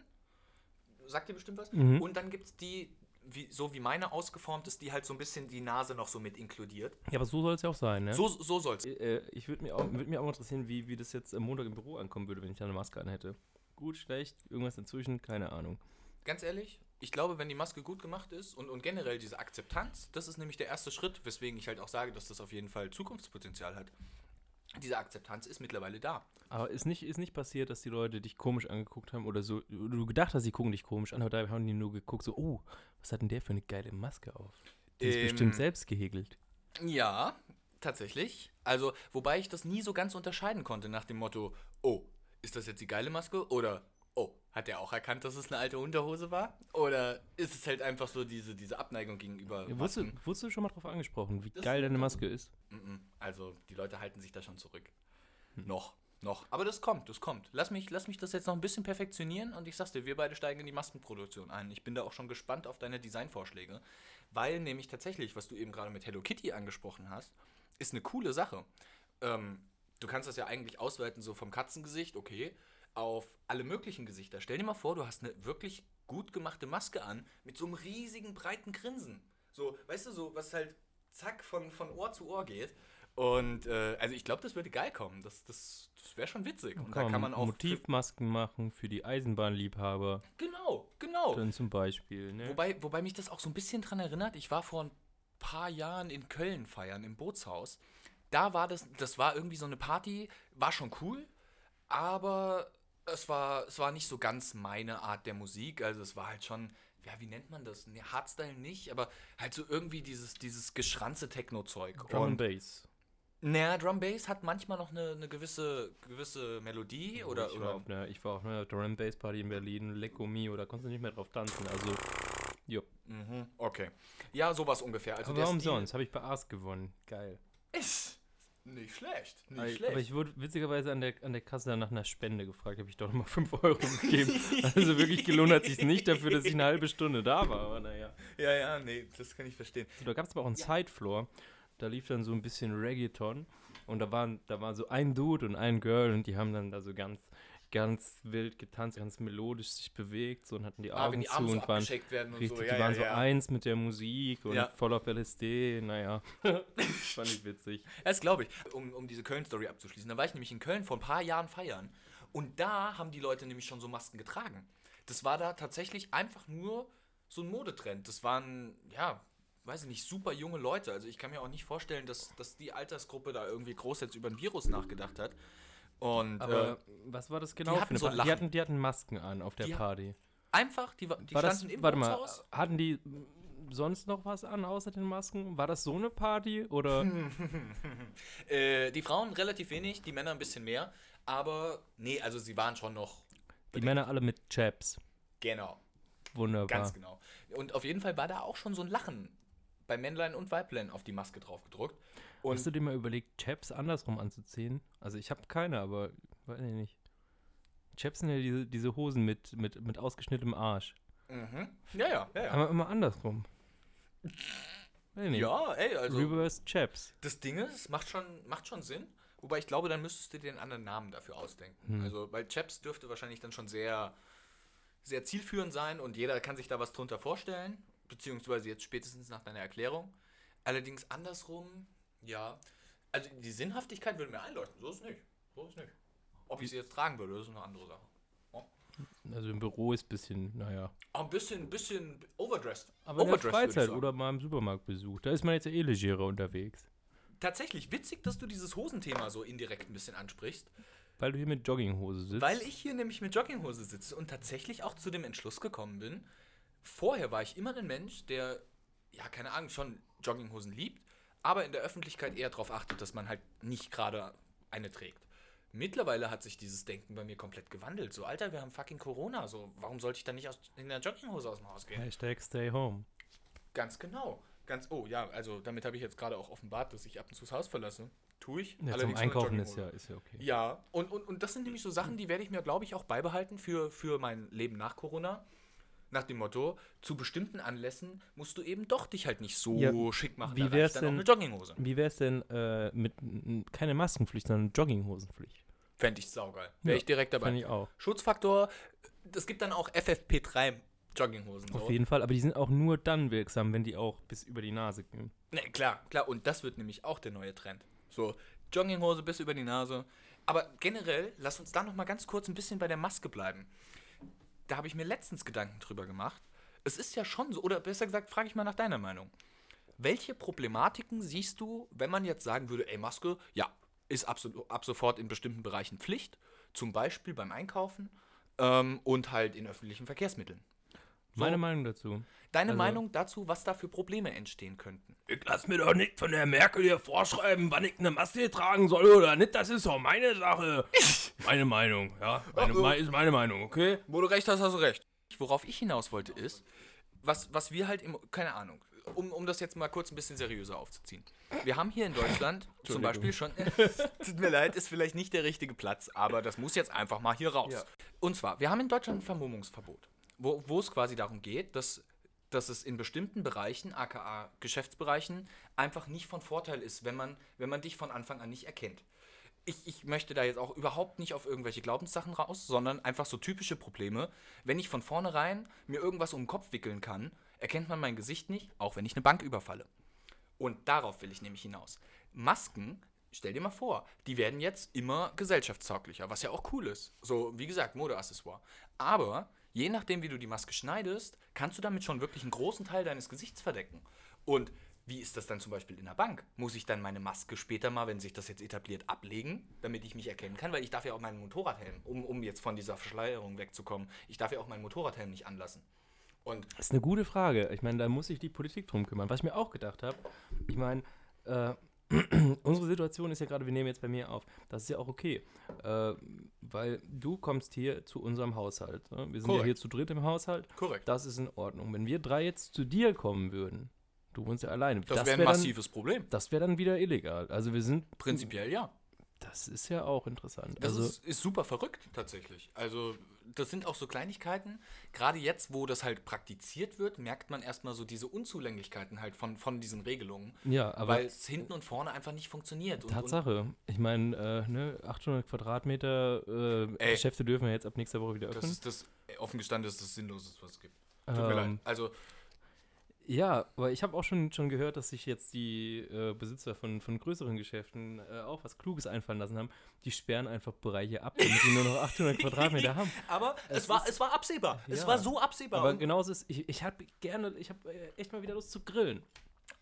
Sagt ihr bestimmt was? Mhm. Und dann gibt es die, wie, so wie meine ausgeformt ist, die halt so ein bisschen die Nase noch so mit inkludiert. Ja, aber so soll es ja auch sein, ne? So, so soll es. Äh, ich würde mir, auch, würd mir auch interessieren, wie, wie das jetzt am Montag im Büro ankommen würde, wenn ich da eine Maske an hätte. Gut, schlecht, irgendwas dazwischen, keine Ahnung. Ganz ehrlich, ich glaube, wenn die Maske gut gemacht ist und, und generell diese Akzeptanz, das ist nämlich der erste Schritt, weswegen ich halt auch sage, dass das auf jeden Fall Zukunftspotenzial hat. Diese Akzeptanz ist mittlerweile da. Aber ist nicht, ist nicht passiert, dass die Leute dich komisch angeguckt haben oder so, du gedacht hast, sie gucken dich komisch an, aber da haben die nur geguckt, so, oh, was hat denn der für eine geile Maske auf? Die ist ähm, bestimmt selbst gehegelt. Ja, tatsächlich. Also, wobei ich das nie so ganz unterscheiden konnte nach dem Motto, oh, ist das jetzt die geile Maske oder hat er auch erkannt, dass es eine alte Unterhose war? Oder ist es halt einfach so diese, diese Abneigung gegenüber ja, wurdest, du, wurdest du schon mal drauf angesprochen, wie das geil deine Maske ist? Also, die Leute halten sich da schon zurück. Hm. Noch. Noch. Aber das kommt, das kommt. Lass mich, lass mich das jetzt noch ein bisschen perfektionieren und ich sag's dir, wir beide steigen in die Maskenproduktion ein. Ich bin da auch schon gespannt auf deine Designvorschläge, weil nämlich tatsächlich, was du eben gerade mit Hello Kitty angesprochen hast, ist eine coole Sache. Ähm, du kannst das ja eigentlich ausweiten, so vom Katzengesicht, okay, auf alle möglichen Gesichter. Stell dir mal vor, du hast eine wirklich gut gemachte Maske an mit so einem riesigen, breiten Grinsen. So, weißt du, so, was halt zack von, von Ohr zu Ohr geht. Und äh, also ich glaube, das würde geil kommen. Das, das, das wäre schon witzig. Und Komm, da kann man auch Motivmasken machen für die Eisenbahnliebhaber. Genau, genau. Dann zum Beispiel. Ne? Wobei, wobei mich das auch so ein bisschen dran erinnert. Ich war vor ein paar Jahren in Köln feiern im Bootshaus. Da war das, das war irgendwie so eine Party, war schon cool, aber es war, es war nicht so ganz meine Art der Musik. Also es war halt schon, ja, wie nennt man das? Ne, Hardstyle nicht, aber halt so irgendwie dieses, dieses geschranze Techno-Zeug. Drum und Bass. Naja, Drum Bass hat manchmal noch eine, eine gewisse, gewisse Melodie oder. Ich war, oder einer, ich war auf einer Drum Bass Party in Berlin, Lecco Mio, da konntest du nicht mehr drauf tanzen. Also, jo. Mhm, okay. Ja, sowas ungefähr. Also Aber warum sonst? Habe ich bei Ars gewonnen. Geil. Ist. Nicht schlecht, nicht aber, schlecht. Aber ich wurde witzigerweise an der, an der Kasse nach einer Spende gefragt, habe ich doch nochmal 5 Euro gegeben. <laughs> also wirklich gelohnt hat sich nicht dafür, dass ich eine halbe Stunde da war, aber naja. Ja, ja, nee, das kann ich verstehen. Da gab es aber auch einen ja. Sidefloor, da lief dann so ein bisschen Reggaeton und da waren, da war so ein Dude und ein Girl und die haben dann da so ganz, ganz wild getanzt, ganz melodisch sich bewegt, so und hatten die Ah, Augen die zu und waren werden und richtig, so. die Ja, waren ja, so eins mit der Musik und voll auf LSD, naja. <laughs> Fand ich witzig. Das glaube ich. Um, um diese Köln-Story abzuschließen. Da war ich nämlich in Köln vor ein paar Jahren feiern. Und da haben die Leute nämlich schon so Masken getragen. Das war da tatsächlich einfach nur so ein Modetrend. Das waren, ja, weiß ich nicht, super junge Leute. Also ich kann mir auch nicht vorstellen, dass, dass die Altersgruppe da irgendwie groß jetzt über ein Virus nachgedacht hat. Und Aber äh, was war das genau die für hatten so? Die hatten, die hatten Masken an auf der Die- Party. einfach, die, die War das, im warte mal, hatten die sonst noch was an außer den Masken? War das so eine Party oder <laughs> Äh, die Frauen relativ wenig, die Männer ein bisschen mehr. Aber nee, also sie waren schon noch. die Männer alle mit Chaps? Genau. Wunderbar. Ganz genau. Und auf jeden Fall war da auch schon so ein Lachen bei Männlein und Weiblein auf die Maske drauf gedruckt. Und Hast du dir mal überlegt, Chaps andersrum anzuziehen? Also ich habe keine, aber weiß ich nicht. Chaps sind ja diese, diese Hosen mit, mit, mit ausgeschnittenem Arsch. ja, ja, ja, ja. Aber immer andersrum. Weiß ich nicht. Ja, ey, also Reverse Chaps. das Ding ist, macht schon, macht schon Sinn. Wobei ich glaube, dann müsstest du dir einen anderen Namen dafür ausdenken. Also, weil Chaps dürfte wahrscheinlich dann schon sehr, sehr zielführend sein und jeder kann sich da was drunter vorstellen. Beziehungsweise jetzt spätestens nach deiner Erklärung. Allerdings andersrum, ja. Also die Sinnhaftigkeit würde mir einleuchten. So ist es nicht. So ist nicht. Ob ich sie jetzt tragen würde, ist eine andere Sache. Oh. Also im Büro ist ein bisschen, naja. Auch ein bisschen, bisschen overdressed. Aber in der Overdressed, würde ich Freizeit oder mal im Supermarktbesuch, da ist man jetzt ja eh legerer unterwegs. Tatsächlich witzig, dass du dieses Hosenthema so indirekt ein bisschen ansprichst. Weil du hier mit Jogginghose sitzt. Weil ich hier nämlich mit Jogginghose sitze und tatsächlich auch zu dem Entschluss gekommen bin. Vorher war ich immer ein Mensch, der, ja, keine Ahnung, schon Jogginghosen liebt, aber in der Öffentlichkeit eher darauf achtet, dass man halt nicht gerade eine trägt. Mittlerweile hat sich dieses Denken bei mir komplett gewandelt. So, Alter, wir haben fucking Corona. So, warum sollte ich dann nicht aus, in der Jogginghose aus dem Haus gehen? Hashtag stay home. Ganz genau. Ganz, oh ja, also damit habe ich jetzt gerade auch offenbart, dass ich ab und zu das Haus verlasse. Tue ich. Ja, zum Einkaufen ist ja, ist ja okay. Ja, und, und, und das sind nämlich so Sachen, die werde ich mir, glaube ich, auch beibehalten für, für mein Leben nach Corona. Nach dem Motto, zu bestimmten Anlässen musst du eben doch dich halt nicht so Ja, schick machen. wie wär's dann auch denn- eine Jogginghose. Wie wäre es denn äh, mit keine Maskenpflicht, sondern Jogginghosenpflicht? Fände ich saugeil. Wäre Ja, ich direkt dabei. ich auch. Schutzfaktor, es gibt dann auch FFP3 Jogginghosen. So. Auf jeden Fall, aber die sind auch nur dann wirksam, wenn die auch bis über die Nase gehen. Ne, klar, klar. Und das wird nämlich auch der neue Trend. So, Jogginghose bis über die Nase. Aber generell, lass uns da noch mal ganz kurz ein bisschen bei der Maske bleiben. Da habe ich mir letztens Gedanken drüber gemacht. Es ist ja schon so, oder besser gesagt, frage ich mal nach deiner Meinung. Welche Problematiken siehst du, wenn man jetzt sagen würde, ey, Maske, ja, ist ab, so- ab sofort in bestimmten Bereichen Pflicht, zum Beispiel beim Einkaufen ähm, und halt in öffentlichen Verkehrsmitteln? So. Meine Meinung dazu. Deine Also- Meinung dazu, was da für Probleme entstehen könnten? Ich lass mir doch nicht von der Merkel hier vorschreiben, wann ich eine Maske tragen soll oder nicht. Das ist doch meine Sache. <laughs> meine Meinung, ja. Meine, mei- ist meine Meinung, okay? Wo du recht hast, hast du recht. Worauf ich hinaus wollte ist, was, was wir halt im, keine Ahnung, um, um das jetzt mal kurz ein bisschen seriöser aufzuziehen. Wir haben hier in Deutschland <laughs> zum Beispiel schon, <laughs> tut mir leid, ist vielleicht nicht der richtige Platz, aber das muss jetzt einfach mal hier raus. Ja. Und zwar, wir haben in Deutschland ein Vermummungsverbot, wo, es quasi darum geht, dass, dass es in bestimmten Bereichen, aka Geschäftsbereichen, einfach nicht von Vorteil ist, wenn man, wenn man dich von Anfang an nicht erkennt ich, ich möchte da jetzt auch überhaupt nicht auf irgendwelche Glaubenssachen raus, sondern einfach so typische Probleme. Wenn ich von vornherein mir irgendwas um den Kopf wickeln kann, erkennt man mein Gesicht nicht, auch wenn ich eine Bank überfalle. Und darauf will ich nämlich hinaus. Masken, stell dir mal vor, die werden jetzt immer gesellschaftstauglicher, was ja auch cool ist. So, wie gesagt, Modeaccessoire. Aber je nachdem, wie du die Maske schneidest, kannst du damit schon wirklich einen großen Teil deines Gesichts verdecken. Und wie ist das dann zum Beispiel in der Bank? Muss ich dann meine Maske später mal, wenn sich das jetzt etabliert, ablegen, damit ich mich erkennen kann? Weil ich darf ja auch meinen Motorradhelm, um, um jetzt von dieser Verschleierung wegzukommen, ich darf ja auch meinen Motorradhelm nicht anlassen. Und Das ist eine gute Frage. Ich meine, da muss sich die Politik drum kümmern. Was ich mir auch gedacht habe, ich meine, äh, <clears throat> unsere Situation ist ja gerade, wir nehmen jetzt bei mir auf. Das ist ja auch okay. Äh, weil du kommst hier zu unserem Haushalt. Ne? Wir sind ja Korrekt. hier zu dritt im Haushalt. Korrekt. Das ist in Ordnung. Wenn wir drei jetzt zu dir kommen würden, du wohnst ja alleine. das, wäre ein wär massives Problem. Dann, das wäre dann wieder illegal. Also wir sind Prinzipiell ja. Das ist ja auch interessant. Das also, ist, ist super verrückt tatsächlich. Also das sind auch so Kleinigkeiten. Gerade jetzt, wo das halt praktiziert wird, merkt man erstmal so diese Unzulänglichkeiten halt von, von diesen Regelungen. ja, aber weil es hinten und vorne einfach nicht funktioniert. Und, Tatsache. Ich meine, äh, ne, 800 Quadratmeter äh, Ey. Geschäfte dürfen wir jetzt ab nächster Woche wieder Und das öffnen. ist das, offen gestanden, das ist das Sinnloseste, was es gibt. Tut mir Ähm, leid. Also, Ja, aber ich habe auch schon, schon gehört, dass sich jetzt die äh, Besitzer von, von größeren Geschäften äh, auch was Kluges einfallen lassen haben. Die sperren einfach Bereiche ab, damit die nur noch 800 <laughs> Quadratmeter haben. aber es, war, es war absehbar. Es Ja. war so absehbar. Aber genauso ist, ich, ich habe gerne, ich habe äh, echt mal wieder Lust zu grillen.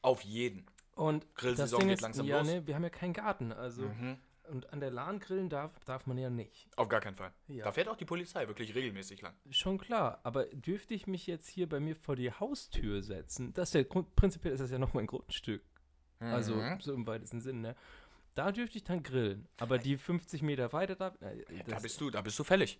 Auf jeden. Und Grillsaison geht ist, langsam ja, los. Mhm. Ne, wir haben ja keinen Garten, also und an der Lahn grillen darf, darf man ja nicht. Auf gar keinen Fall. Ja. Da fährt auch die Polizei wirklich regelmäßig lang. Schon klar, aber dürfte ich mich jetzt hier bei mir vor die Haustür setzen? Das ist ja Grund, prinzipiell ist das ja noch mein Grundstück. Also Mhm. so im weitesten Sinne, ne? Da dürfte ich dann grillen. Aber die 50 Meter weiter da. äh, Da bist du, da bist du fällig.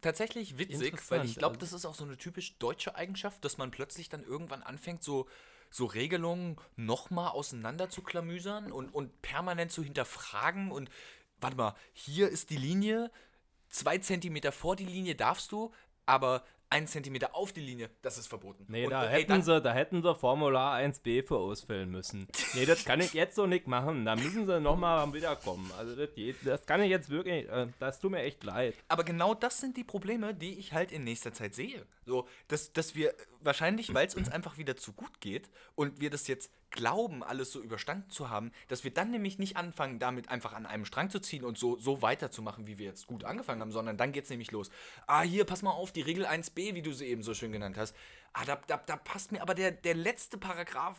Tatsächlich witzig, weil ich glaube, also- das ist auch so eine typisch deutsche Eigenschaft, dass man plötzlich dann irgendwann anfängt, so, so Regelungen nochmal auseinander zu klamüsern und, und permanent zu hinterfragen und warte mal, hier ist die Linie, zwei Zentimeter vor die Linie darfst du, aber ein Zentimeter auf die Linie, das ist verboten. Nee, und, da, ey, hätten sie, da hätten sie Formular 1b für ausfüllen müssen. Nee, das kann ich jetzt so nicht machen. Da müssen sie nochmal wiederkommen. Also das, das kann ich jetzt wirklich, äh, das tut mir echt leid. Aber genau das sind die Probleme, die ich halt in nächster Zeit sehe. So, dass, dass wir wahrscheinlich, weil es uns einfach wieder zu gut geht und wir das jetzt glauben, alles so überstanden zu haben, dass wir dann nämlich nicht anfangen, damit einfach an einem Strang zu ziehen und so, so weiterzumachen, wie wir jetzt gut angefangen haben, sondern dann geht es nämlich los. Ah, hier, pass mal auf, die Regel 1b, wie du sie eben so schön genannt hast. Ah, da, da, da passt mir aber der, der letzte Paragraph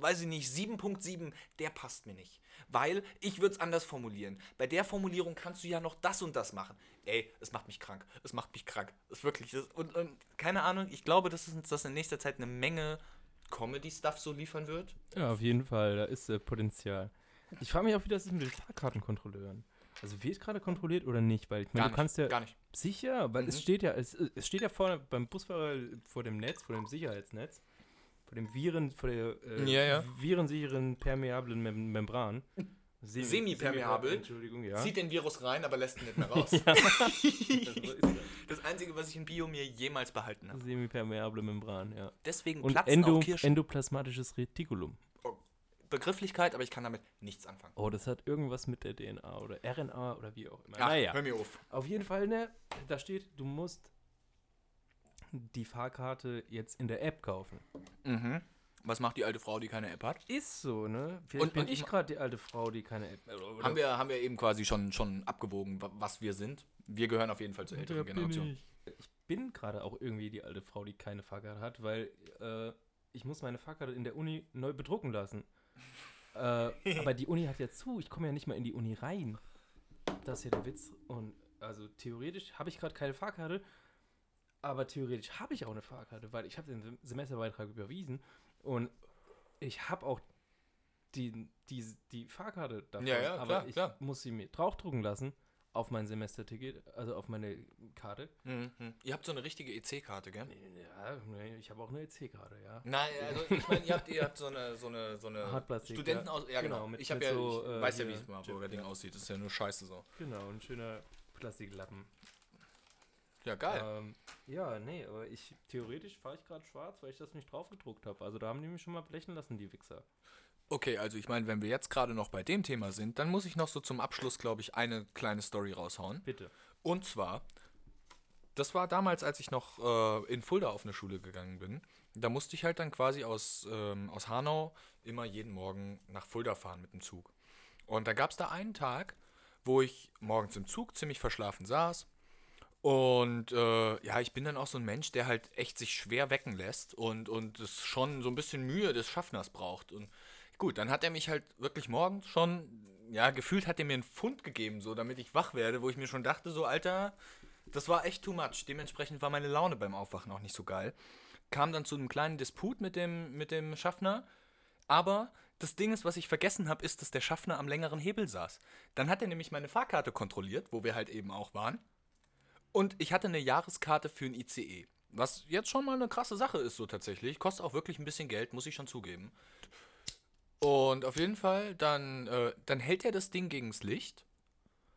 weiß ich nicht, 7.7, der passt mir nicht. Weil ich würde es anders formulieren. Bei der Formulierung kannst du ja noch das und das machen. Ey, es macht mich krank. Es macht mich krank. Es wirklich. Das, und, und keine Ahnung, ich glaube, dass uns das in nächster Zeit eine Menge Comedy-Stuff so liefern wird. Ja, auf jeden Fall, da ist äh, Potenzial. Ich frage mich auch, wie das ist mit den Fahrkartenkontrolleuren. Also wird gerade kontrolliert oder nicht? Weil ich meine, du kannst ja gar nicht. sicher, weil Mhm. es steht ja, es, es steht ja vorne beim Busfahrer vor dem Netz, vor dem Sicherheitsnetz, vor dem Viren, vor der äh, Ja, ja. virensicheren permeablen Mem Membran. <laughs> Semi- Semipermeabel. Entschuldigung, ja. Zieht den Virus rein, aber lässt ihn nicht mehr <laughs> raus. <laughs> das Einzige, was ich in Bio mir jemals behalten habe. Semipermeable Membran, ja. Deswegen Und platzen Endo, auch Kirschen. endoplasmatisches Retikulum. Begrifflichkeit, aber ich kann damit nichts anfangen. Oh, das hat irgendwas mit der DNA oder RNA oder wie auch immer. Ach, naja. hör mir auf. Auf jeden Fall, ne, da steht, du musst die Fahrkarte jetzt in der App kaufen. Mhm. Was macht die alte Frau, die keine App hat? Ist so, ne? Vielleicht Und- bin und ich gerade die alte Frau, die keine App oder, Haben wir, haben wir eben quasi schon, schon abgewogen, wa- was wir sind. Wir gehören auf jeden Fall zur älteren Generation. Ich. ich bin gerade auch irgendwie die alte Frau, die keine Fahrkarte hat, weil äh, ich muss meine Fahrkarte in der Uni neu bedrucken lassen. äh, <laughs> aber die Uni hat ja zu, ich komme ja nicht mal in die Uni rein. Das ist ja der Witz. Und also theoretisch habe ich gerade keine Fahrkarte, aber theoretisch habe ich auch eine Fahrkarte, weil ich habe den Sem- Semesterbeitrag überwiesen und ich habe auch die, die, die Fahrkarte davon. Ja, ja, aber klar, ich klar. muss sie mir draufdrucken lassen auf mein Semesterticket, also auf meine Karte. Mhm. Ihr habt so eine richtige EC-Karte, gell? Ja, nee, ich habe auch eine EC-Karte, ja. Nein, also ich meine, ihr habt, ihr habt so eine, so eine, so eine Hartplastik, Studentenaus... Ja, genau. Genau, mit- ich habe ja, so, ich äh, weiß ja, wie es Marburger Ding aussieht. Das ist ja nur scheiße so. Genau, ein schöner Plastiklappen. Ja, geil. Ähm, ja, nee, aber ich theoretisch fahre ich gerade schwarz, weil ich das nicht draufgedruckt habe. Also da haben die mich schon mal blechen lassen, die Wichser. Okay, also ich meine, wenn wir jetzt gerade noch bei dem Thema sind, dann muss ich noch so zum Abschluss, glaube ich, eine kleine Story raushauen. Bitte. Und zwar, das war damals, als ich noch äh, in Fulda auf eine Schule gegangen bin. Da musste ich halt dann quasi aus, ähm, aus Hanau immer jeden Morgen nach Fulda fahren mit dem Zug. Und da gab es da einen Tag, wo ich morgens im Zug ziemlich verschlafen saß. Und äh, ja, ich bin dann auch so ein Mensch, der halt echt sich schwer wecken lässt und, und es schon so ein bisschen Mühe des Schaffners braucht. Und gut, dann hat er mich halt wirklich morgens schon, ja, gefühlt hat er mir einen Pfund gegeben, so damit ich wach werde, wo ich mir schon dachte, so, Alter, das war echt too much. Dementsprechend war meine Laune beim Aufwachen auch nicht so geil. Kam dann zu einem kleinen Disput mit dem, mit dem Schaffner. Aber das Ding ist, was ich vergessen habe, ist, dass der Schaffner am längeren Hebel saß. Dann hat er nämlich meine Fahrkarte kontrolliert, wo wir halt eben auch waren. Und ich hatte eine Jahreskarte für ein ICE. Was jetzt schon mal eine krasse Sache ist, so tatsächlich. Kostet auch wirklich ein bisschen Geld, muss ich schon zugeben. Und auf jeden Fall, dann, äh, dann hält er das Ding gegens Licht.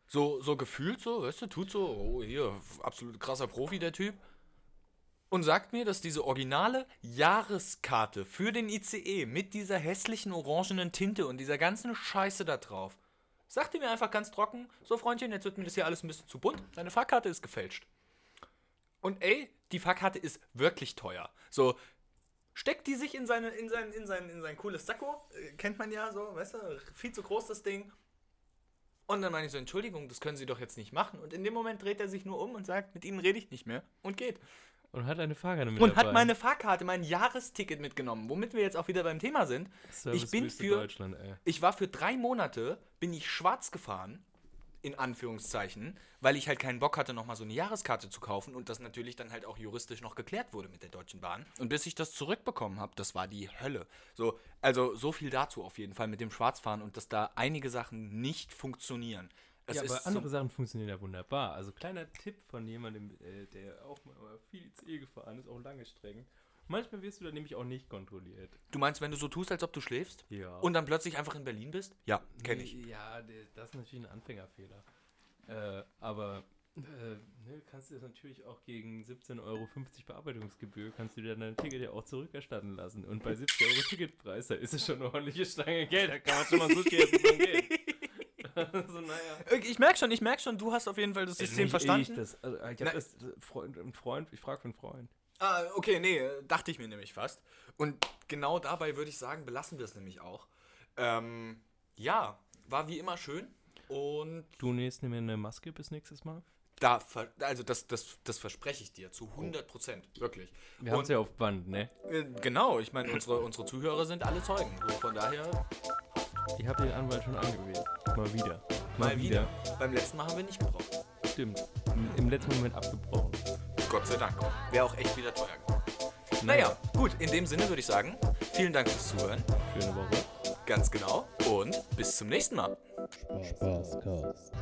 So, so gefühlt so, weißt du, tut so, oh, hier, absolut krasser Profi, der Typ. Und sagt mir, dass diese originale Jahreskarte für den ICE mit dieser hässlichen orangenen Tinte und dieser ganzen Scheiße da drauf, sagte mir einfach ganz trocken, so Freundchen, jetzt wird mir das hier alles ein bisschen zu bunt, deine Fahrkarte ist gefälscht. Und ey, die Fahrkarte ist wirklich teuer. So, steckt die sich in, seine, in, sein, in, sein, in sein cooles Sakko, äh, kennt man ja so, weißt du, viel zu groß das Ding. Und dann meine ich so, Entschuldigung, das können Sie doch jetzt nicht machen. Und in dem Moment dreht er sich nur um und sagt, mit Ihnen rede ich nicht mehr und geht. Und hat eine Fahrkarte mit Und dabei. hat meine Fahrkarte, mein Jahresticket mitgenommen, womit wir jetzt auch wieder beim Thema sind. ich bin für, ich war für drei Monate, bin ich schwarz gefahren, in Anführungszeichen, weil ich halt keinen Bock hatte, nochmal so eine Jahreskarte zu kaufen und das natürlich dann halt auch juristisch noch geklärt wurde mit der Deutschen Bahn. Und bis ich das zurückbekommen habe, das war die Hölle. So, also so viel dazu auf jeden Fall mit dem Schwarzfahren und dass da einige Sachen nicht funktionieren. Es ja, aber andere so, Sachen funktionieren ja wunderbar. Also kleiner Tipp von jemandem, äh, der auch mal viel ICE gefahren ist, auch lange Strecken. Manchmal wirst du da nämlich auch nicht kontrolliert. du meinst, wenn du so tust, als ob du schläfst Ja. und dann plötzlich einfach in Berlin bist? Ja, kenne ich. Ja, das ist natürlich ein Anfängerfehler. Äh, aber äh, ne, kannst du das natürlich auch gegen 17,50 Euro Bearbeitungsgebühr, kannst du dir dein Ticket ja auch zurückerstatten lassen. Und bei 70 Euro Ticketpreis, da ist es schon eine ordentliche Stange Geld. Da kann man schon mal Sushi essen von Naja. Ich merke schon, ich merke schon, du hast auf jeden Fall das System Nicht verstanden. Ich, das, also, ich habe das äh, Freund, ein Freund, ich frage für einen Freund. Ah, okay, nee, dachte ich mir nämlich fast. Und genau dabei würde ich sagen, belassen wir es nämlich auch. Ähm, ja, war wie immer schön. Und Du nächst mir eine Maske bis nächstes Mal. da, ver also das, das, das verspreche ich dir zu 100 Prozent, wirklich. Wir haben es ja auf Band, ne? äh, genau, ich meine, unsere, unsere Zuhörer sind alle Zeugen. So, von daher, Ich habe den Anwalt schon angewählt. Mal wieder. Mal wieder. Beim letzten Mal haben wir nicht gebraucht. Stimmt. Im, Im letzten Moment abgebrochen. Gott sei Dank. Wäre auch echt wieder teuer geworden. Naja, gut, in dem Sinne würde ich sagen, vielen Dank fürs Zuhören. Schöne Woche. Ganz genau. Und bis zum nächsten Mal. Spaßcast.